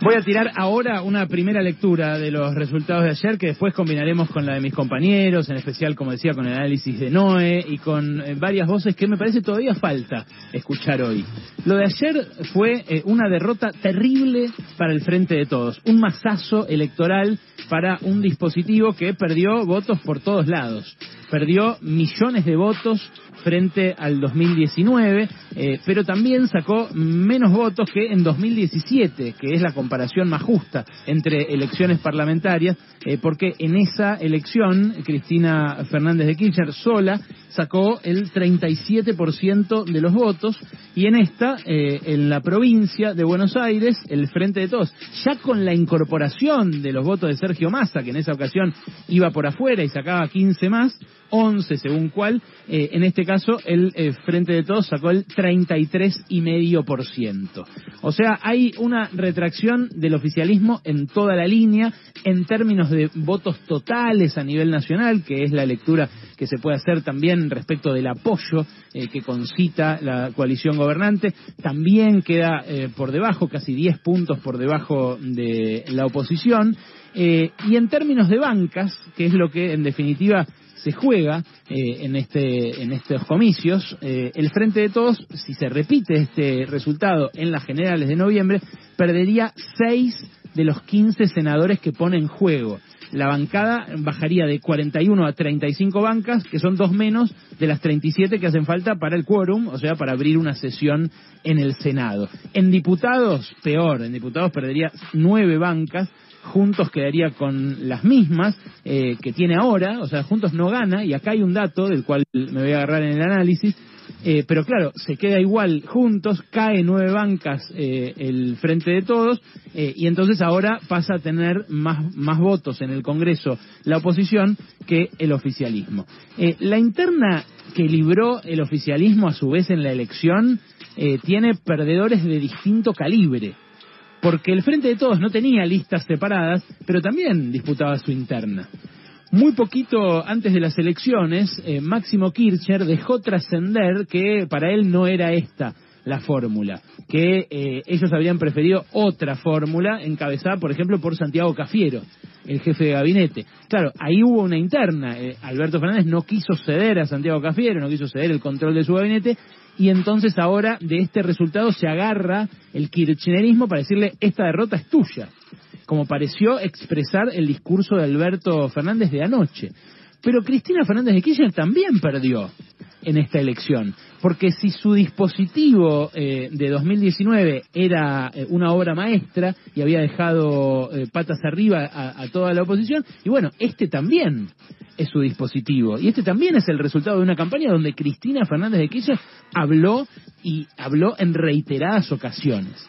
Voy a tirar ahora una primera lectura de los resultados de ayer que después combinaremos con la de mis compañeros, en especial, como decía, con el análisis de Noé y con eh, varias voces que me parece todavía falta escuchar hoy. Lo de ayer fue eh, una derrota terrible para el Frente de Todos, un masazo electoral para un dispositivo que perdió votos por todos lados. Perdió millones de votos frente al 2019, eh, pero también sacó menos votos que en 2017, que es la comparación más justa entre elecciones parlamentarias, eh, porque en esa elección Cristina Fernández de Kirchner sola sacó el 37% de los votos y en esta, eh, en la provincia de Buenos Aires, el Frente de Todos, ya con la incorporación de los votos de Sergio Massa, que en esa ocasión iba por afuera y sacaba 15 más, 11 según cuál, eh, en este caso el eh, Frente de Todos sacó el 33,5%. O sea, hay una retracción del oficialismo en toda la línea en términos de votos totales a nivel nacional, que es la lectura que se puede hacer también respecto del apoyo eh, que concita la coalición gobernante, también queda por debajo, casi 10 puntos por debajo de la oposición. y en términos de bancas, que es lo que en definitiva se juega eh, en, este, en estos comicios. Eh, el Frente de Todos, si se repite este resultado en las generales de noviembre, perdería seis de los 15 senadores que pone en juego. La bancada bajaría de 41 a 35 bancas, que son dos menos de las 37 que hacen falta para el quórum, o sea, para abrir una sesión en el Senado. En diputados, peor, en diputados perdería nueve bancas, Juntos quedaría con las mismas eh, que tiene ahora, o sea, Juntos no gana, y acá hay un dato del cual me voy a agarrar en el análisis, eh, pero claro, se queda igual Juntos, cae nueve bancas eh, el Frente de Todos, y entonces ahora pasa a tener más, más votos en el Congreso la oposición que el oficialismo. la interna que libró el oficialismo a su vez en la elección tiene perdedores de distinto calibre porque el Frente de Todos no tenía listas separadas, pero también disputaba su interna. Muy poquito antes de las elecciones, eh, Máximo Kirchner dejó trascender que para él no era esta la fórmula, que eh, ellos habían preferido otra fórmula encabezada, por ejemplo, por Santiago Cafiero, el jefe de gabinete. Claro, ahí hubo una interna. Eh, Alberto Fernández no quiso ceder a Santiago Cafiero, no quiso ceder el control de su gabinete y entonces ahora de este resultado se agarra el kirchnerismo para decirle esta derrota es tuya, como pareció expresar el discurso de Alberto Fernández de anoche. Pero Cristina Fernández de Kirchner también perdió en esta elección, porque si su dispositivo eh, de 2019 era eh, una obra maestra y había dejado eh, patas arriba a, a toda la oposición, y bueno, este también es su dispositivo. Y este también es el resultado de una campaña donde Cristina Fernández de Kirchner habló y habló en reiteradas ocasiones.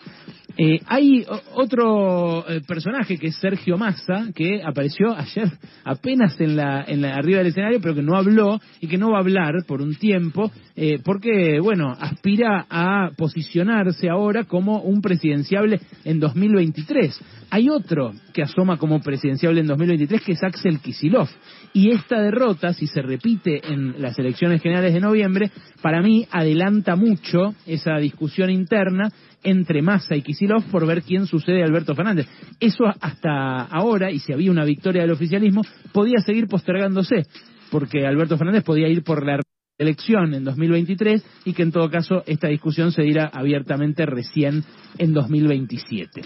Eh, hay otro eh, personaje que es Sergio Massa, que apareció ayer apenas en la, en la, arriba del escenario, pero que no habló y que no va a hablar por un tiempo, eh, porque, bueno, aspira a posicionarse ahora como un presidenciable en 2023. Hay otro que asoma como presidenciable en 2023, que es Axel Kisilov. Y esta derrota, si se repite en las elecciones generales de noviembre, para mí adelanta mucho esa discusión interna entre Massa y Kisilov por ver quién sucede a Alberto Fernández. Eso hasta ahora, y si había una victoria del oficialismo, podía seguir postergándose, porque Alberto Fernández podía ir por la elección en 2023 y que en todo caso esta discusión se dirá abiertamente recién en 2027.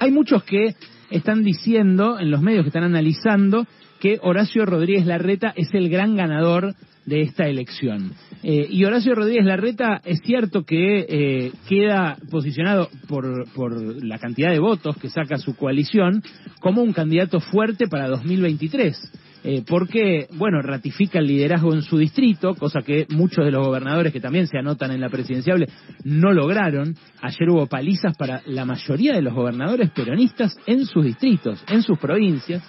Hay muchos que están diciendo, en los medios que están analizando, que Horacio Rodríguez Larreta es el gran ganador de esta elección. Eh, y Horacio Rodríguez Larreta es cierto que eh, queda posicionado por, por la cantidad de votos que saca su coalición como un candidato fuerte para 2023. Eh, porque, bueno, ratifica el liderazgo en su distrito, cosa que muchos de los gobernadores que también se anotan en la presidenciable no lograron. Ayer hubo palizas para la mayoría de los gobernadores peronistas en sus distritos, en sus provincias.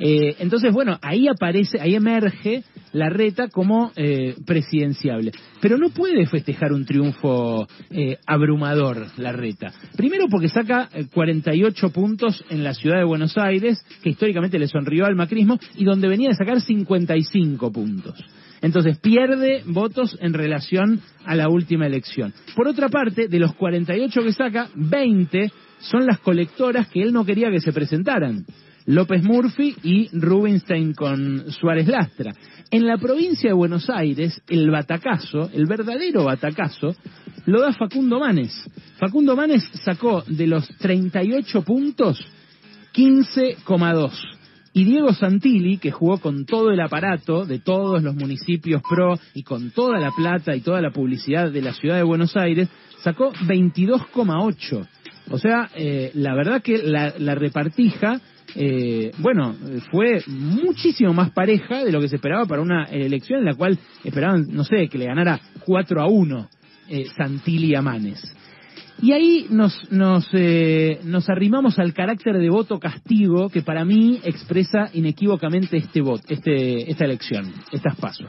Eh, entonces, bueno, ahí aparece, ahí emerge la reta como eh, presidenciable. Pero no puede festejar un triunfo eh, abrumador la reta. Primero porque saca 48 puntos en la ciudad de Buenos Aires, que históricamente le sonrió al macrismo, y donde venía de sacar 55 puntos. Entonces pierde votos en relación a la última elección. Por otra parte, de los 48 que saca, 20 son las colectoras que él no quería que se presentaran. López Murphy y Rubinstein con Suárez Lastra. En la provincia de Buenos Aires, el batacazo, el verdadero batacazo, lo da Facundo Manes. Facundo Manes sacó de los 38 puntos 15,2. Y Diego Santilli, que jugó con todo el aparato de todos los municipios pro y con toda la plata y toda la publicidad de la ciudad de Buenos Aires, sacó 22,8. O sea, eh, la verdad que la, la repartija eh, bueno, fue muchísimo más pareja de lo que se esperaba para una elección en la cual esperaban, no sé, que le ganara 4 a 1 eh, Santilli Manes. Y ahí nos, nos, eh, nos arrimamos al carácter de voto castigo que para mí expresa inequívocamente este voto, este, esta elección, estas pasos.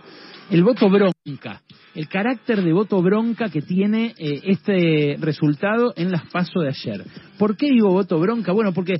El voto bronca, el carácter de voto bronca que tiene eh, este resultado en las pasos de ayer. ¿Por qué digo voto bronca? Bueno, porque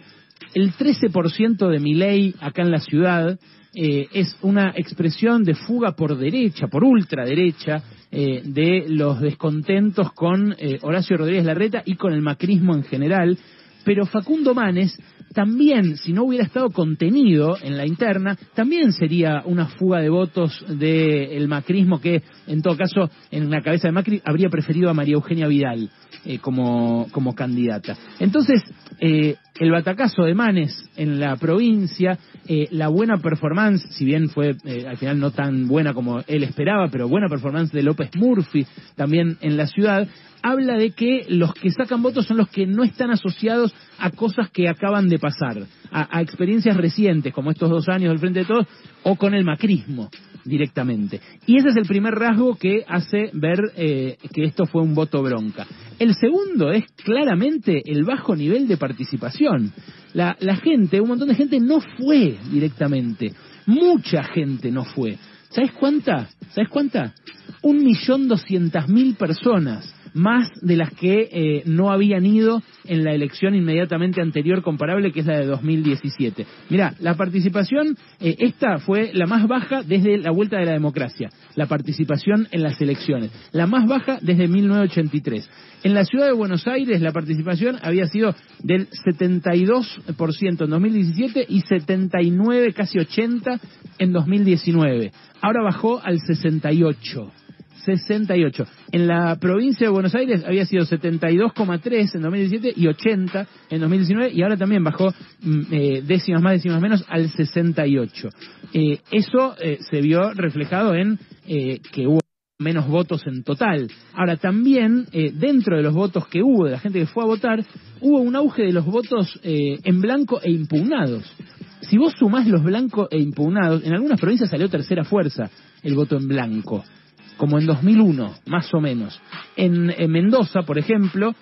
el 13% de mi ley acá en la ciudad eh, es una expresión de fuga por derecha, por ultraderecha, eh, de los descontentos con eh, Horacio Rodríguez Larreta y con el macrismo en general. Pero Facundo Manes también, si no hubiera estado contenido en la interna, también sería una fuga de votos del macrismo que, en todo caso, en la cabeza de Macri habría preferido a María Eugenia Vidal como, como candidata. Entonces, eh, el batacazo de Manes en la provincia, eh, la buena performance, si bien fue eh, al final no tan buena como él esperaba, pero buena performance de López Murphy también en la ciudad, habla de que los que sacan votos son los que no están asociados a cosas que acaban de pasar, a, experiencias recientes, como estos dos años del Frente de Todos, o con el macrismo directamente. Y ese es el primer rasgo que hace ver eh, que esto fue un voto bronca. El segundo es claramente el bajo nivel de participación. La, la gente, un montón de gente no fue directamente. Mucha gente no fue. ¿Sabes cuánta? ¿Sabes cuánta? Un millón doscientas mil personas más de las que eh, no habían ido en la elección inmediatamente anterior comparable, que es la de 2017. Mira, la participación, eh, esta fue la más baja desde la vuelta de la democracia, la participación en las elecciones, la más baja desde 1983. En la ciudad de Buenos Aires la participación había sido del 72% en 2017 y 79, casi 80 en 2019. Ahora bajó al 68. 68. En la provincia de Buenos Aires había sido 72,3 en 2017 y 80 en 2019 y ahora también bajó mm, eh, décimas más, décimas menos al 68. Eh, eso eh, se vio reflejado en que hubo menos votos en total. Ahora, también, dentro de los votos que hubo, de la gente que fue a votar, hubo un auge de los votos en blanco e impugnados. Si vos sumás los blancos e impugnados, en algunas provincias salió tercera fuerza el voto en blanco como en 2001, más o menos. En, Mendoza, por ejemplo,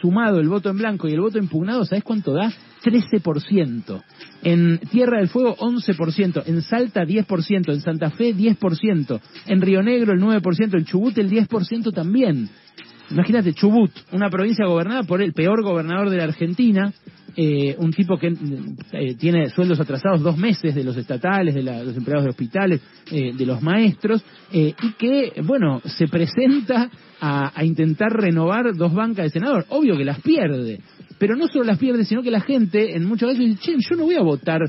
sumado el voto en blanco y el voto impugnado, ¿sabes cuánto da? 13%. En Tierra del Fuego, 11%. En Salta, 10%. En Santa Fe, 10%. En Río Negro, el 9%. En Chubut, el 10% también. Imagínate, Chubut, una provincia gobernada por el peor gobernador de la Argentina, eh, un tipo que eh, tiene sueldos atrasados dos meses de los estatales, de los empleados de hospitales, eh, de los maestros, y que, bueno, se presenta a, intentar renovar dos bancas de senador. Obvio que las pierde, pero no solo las pierde, sino que la gente en muchos casos dice, che, yo no voy a votar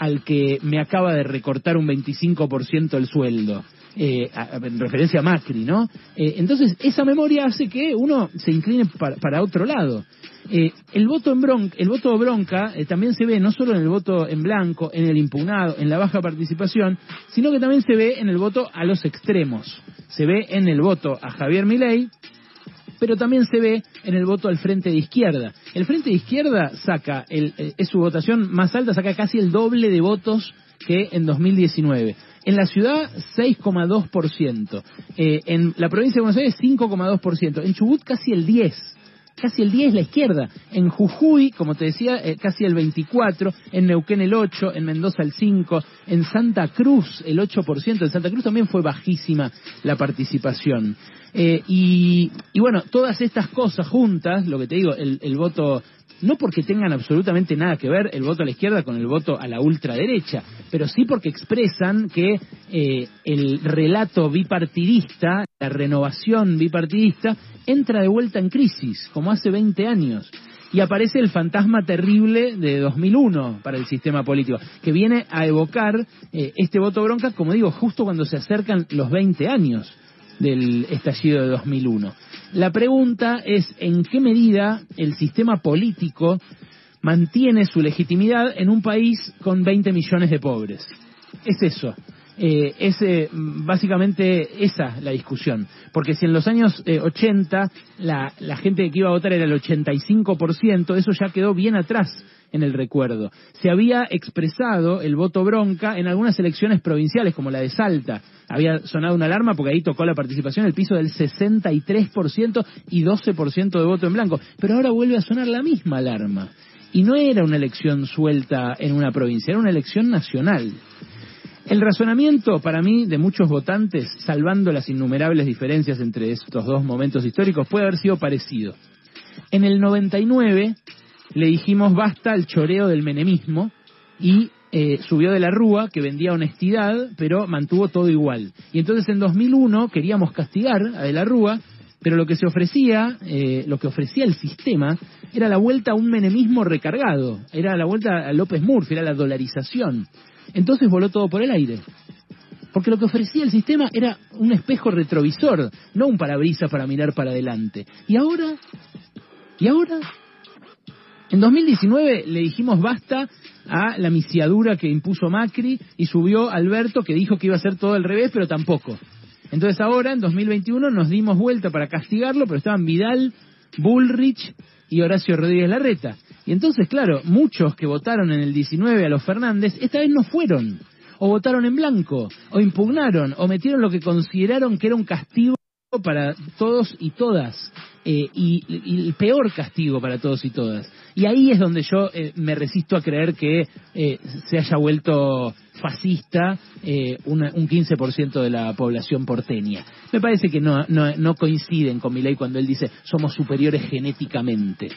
al que me acaba de recortar un 25% el sueldo. Eh, en referencia a Macri, ¿no? Eh, entonces, esa memoria hace que uno se incline para, otro lado. Eh, el voto en bronca, el voto bronca también se ve no solo en el voto en blanco, en el impugnado, en la baja participación, sino que también se ve en el voto a los extremos. Se ve en el voto a Javier Milei, pero también se ve en el voto al frente de izquierda. El frente de izquierda saca, el, es su votación más alta, saca casi el doble de votos que en 2019. En la ciudad, 6,2%. Eh, en la provincia de Buenos Aires, 5,2%. En Chubut, casi el 10%. Casi el 10 la izquierda. En Jujuy, como te decía, eh, casi el 24. En Neuquén el 8. En Mendoza el 5. En Santa Cruz el 8%. En Santa Cruz también fue bajísima la participación. Eh, y, bueno, todas estas cosas juntas, lo que te digo, el voto no porque tengan absolutamente nada que ver el voto a la izquierda con el voto a la ultraderecha, pero sí porque expresan que eh, el relato bipartidista, la renovación bipartidista, entra de vuelta en crisis, como hace 20 años. y aparece el fantasma terrible de 2001 para el sistema político, que viene a evocar eh, este voto bronca, como digo, justo cuando se acercan los 20 años del estallido de 2001. La pregunta es en qué medida el sistema político mantiene su legitimidad en un país con 20 millones de pobres. Es eso. Eh, es eh, básicamente esa la discusión. Porque si en los años 80 eh, la, la gente que iba a votar era el 85%, eso ya quedó bien atrás en el recuerdo. Se había expresado el voto bronca en algunas elecciones provinciales, como la de Salta. Había sonado una alarma porque ahí tocó la participación el piso del 63% y 12% de voto en blanco. Pero ahora vuelve a sonar la misma alarma. Y no era una elección suelta en una provincia, era una elección nacional. El razonamiento para mí de muchos votantes, salvando las innumerables diferencias entre estos dos momentos históricos, puede haber sido parecido. En el 99 le dijimos basta al choreo del menemismo y eh, subió de la Rúa, que vendía honestidad, pero mantuvo todo igual. Y entonces en 2001 queríamos castigar a de la Rúa, pero lo que se ofrecía, eh, lo que ofrecía el sistema, era la vuelta a un menemismo recargado, era la vuelta a López Murphy, era la dolarización. Entonces voló todo por el aire. Porque lo que ofrecía el sistema era un espejo retrovisor, no un parabrisas para mirar para adelante. Y ahora, y ahora, en 2019 le dijimos basta a la misiadura que impuso Macri y subió Alberto que dijo que iba a ser todo al revés, pero tampoco. Entonces ahora, en 2021, nos dimos vuelta para castigarlo, pero estaban Vidal, Bullrich y Horacio Rodríguez Larreta. Y entonces, claro, muchos que votaron en el 19 a los Fernández, esta vez no fueron, o votaron en blanco, o impugnaron, o metieron lo que consideraron que era un castigo para todos y todas, eh, y, el peor castigo para todos y todas. Y ahí es donde yo eh, me resisto a creer que eh, se haya vuelto fascista eh, un 15% de la población porteña. Me parece que no, no, coinciden con mi ley cuando él dice somos superiores genéticamente.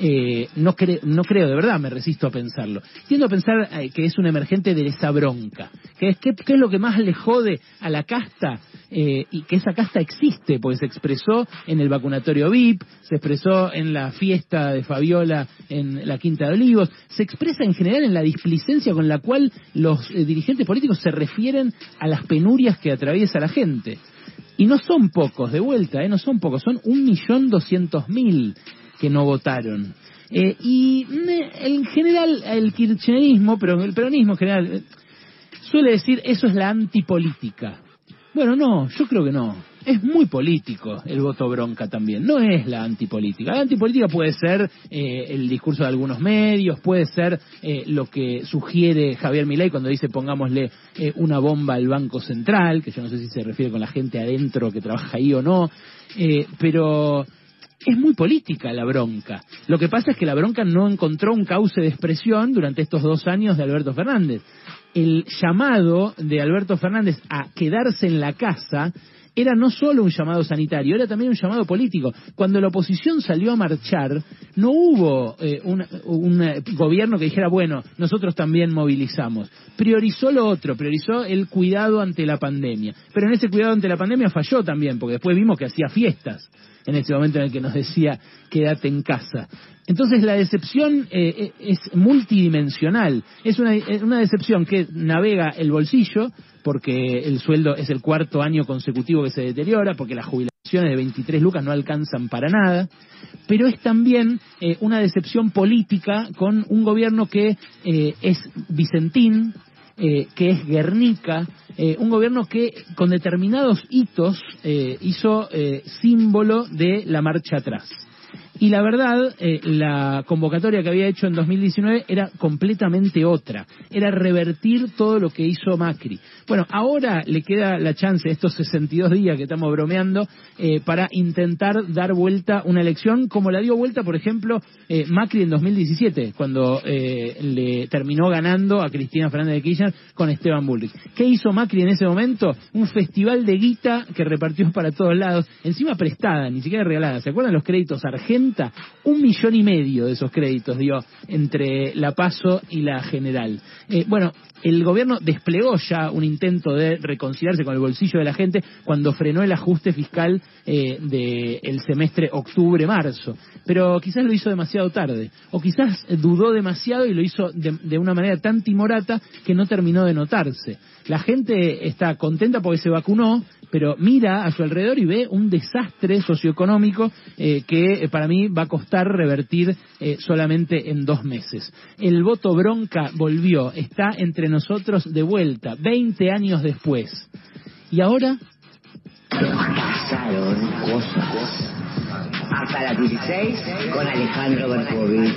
Eh, no, no creo, de verdad, me resisto a pensarlo. Tiendo a pensar eh, que es un emergente de esa bronca. Que es, ¿qué, es lo que más le jode a la casta? Eh, y que esa casta existe, pues se expresó en el vacunatorio VIP, se expresó en la fiesta de Fabiola en la Quinta de Olivos, se expresa en general en la displicencia con la cual los dirigentes políticos se refieren a las penurias que atraviesa la gente. Y no son pocos, de vuelta, ¿eh? no son pocos, son un millón doscientos mil que no votaron. Eh, y en general el kirchnerismo, pero el peronismo en general, eh, suele decir eso es la antipolítica. Bueno, no, yo creo que no es muy político el voto bronca también, no es la antipolítica. La antipolítica puede ser eh, el discurso de algunos medios, puede ser eh, lo que sugiere Javier Milei cuando dice pongámosle eh, una bomba al Banco Central, que yo no sé si se refiere con la gente adentro que trabaja ahí o no, pero es muy política la bronca. Lo que pasa es que la bronca no encontró un cauce de expresión durante estos dos años de Alberto Fernández. El llamado de Alberto Fernández a quedarse en la casa era no solo un llamado sanitario, era también un llamado político. Cuando la oposición salió a marchar, no hubo eh, un, eh, gobierno que dijera, bueno, nosotros también movilizamos. Priorizó lo otro, priorizó el cuidado ante la pandemia. Pero en ese cuidado ante la pandemia falló también, porque después vimos que hacía fiestas en ese momento en el que nos decía quédate en casa. Entonces la decepción eh, es multidimensional, es una, decepción que navega el bolsillo, porque el sueldo es el cuarto año consecutivo que se deteriora, porque las jubilaciones de 23 lucas no alcanzan para nada, pero es también eh, una decepción política con un gobierno que eh, es Vicentín, eh, que es Guernica, un gobierno que con determinados hitos hizo símbolo de la marcha atrás. Y la verdad, eh, la convocatoria que había hecho en 2019 era completamente otra. Era revertir todo lo que hizo Macri. Bueno, ahora le queda la chance, estos 62 días que estamos bromeando, eh, para intentar dar vuelta una elección como la dio vuelta, por ejemplo, eh, Macri en 2017, cuando le terminó ganando a Cristina Fernández de Kirchner con Esteban Bullrich. ¿Qué hizo Macri en ese momento? Un festival de guita que repartió para todos lados, encima prestada, ni siquiera regalada. ¿Se acuerdan los créditos argentinos? Un millón y medio de esos créditos dio entre la PASO y la General. Eh, bueno, el gobierno desplegó ya un intento de reconciliarse con el bolsillo de la gente cuando frenó el ajuste fiscal eh, del semestre octubre-marzo. Pero quizás lo hizo demasiado tarde, o quizás dudó demasiado y lo hizo de, una manera tan timorata que no terminó de notarse. La gente está contenta porque se vacunó, pero mira a su alrededor y ve un desastre socioeconómico eh, que para mí va a costar revertir eh, solamente en dos meses. El voto bronca volvió, está entre nosotros de vuelta, 20 años después. ¿Y ahora? Pasaron cosas. Hasta las 16 con Alejandro Berkovich.